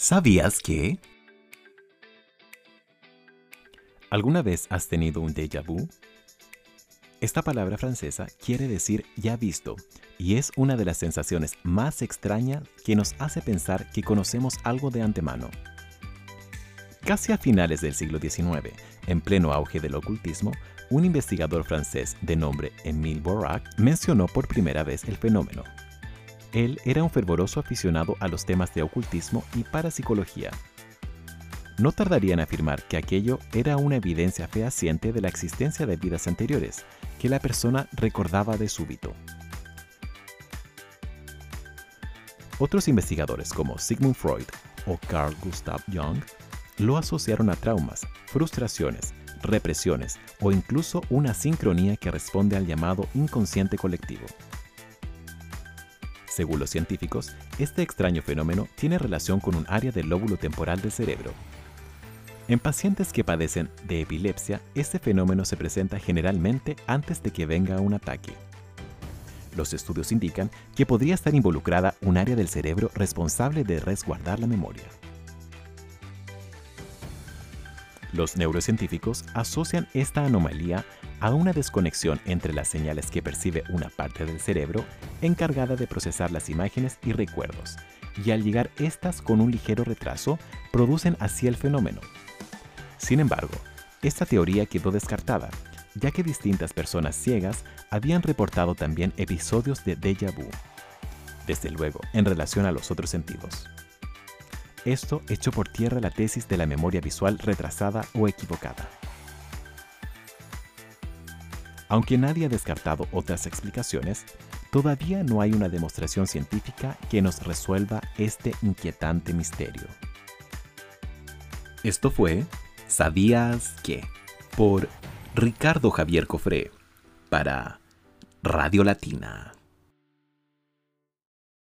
¿Sabías que? ¿Alguna vez has tenido un déjà vu? Esta palabra francesa quiere decir ya visto y es una de las sensaciones más extrañas que nos hace pensar que conocemos algo de antemano. Casi a finales del siglo XIX, en pleno auge del ocultismo, un investigador francés de nombre Émile Borac mencionó por primera vez el fenómeno. Él era un fervoroso aficionado a los temas de ocultismo y parapsicología. No tardaría en afirmar que aquello era una evidencia fehaciente de la existencia de vidas anteriores, que la persona recordaba de súbito. Otros investigadores como Sigmund Freud o Carl Gustav Jung lo asociaron a traumas, frustraciones, represiones o incluso una sincronía que responde al llamado inconsciente colectivo. Según los científicos, este extraño fenómeno tiene relación con un área del lóbulo temporal del cerebro. En pacientes que padecen de epilepsia, este fenómeno se presenta generalmente antes de que venga un ataque. Los estudios indican que podría estar involucrada un área del cerebro responsable de resguardar la memoria. Los neurocientíficos asocian esta anomalía a una desconexión entre las señales que percibe una parte del cerebro encargada de procesar las imágenes y recuerdos, y al llegar estas con un ligero retraso, producen así el fenómeno. Sin embargo, esta teoría quedó descartada, ya que distintas personas ciegas habían reportado también episodios de déjà vu, desde luego en relación a los otros sentidos. Esto echó por tierra la tesis de la memoria visual retrasada o equivocada. Aunque nadie ha descartado otras explicaciones, todavía no hay una demostración científica que nos resuelva este inquietante misterio. Esto fue ¿Sabías qué? por Ricardo Javier Cofré para Radio Latina.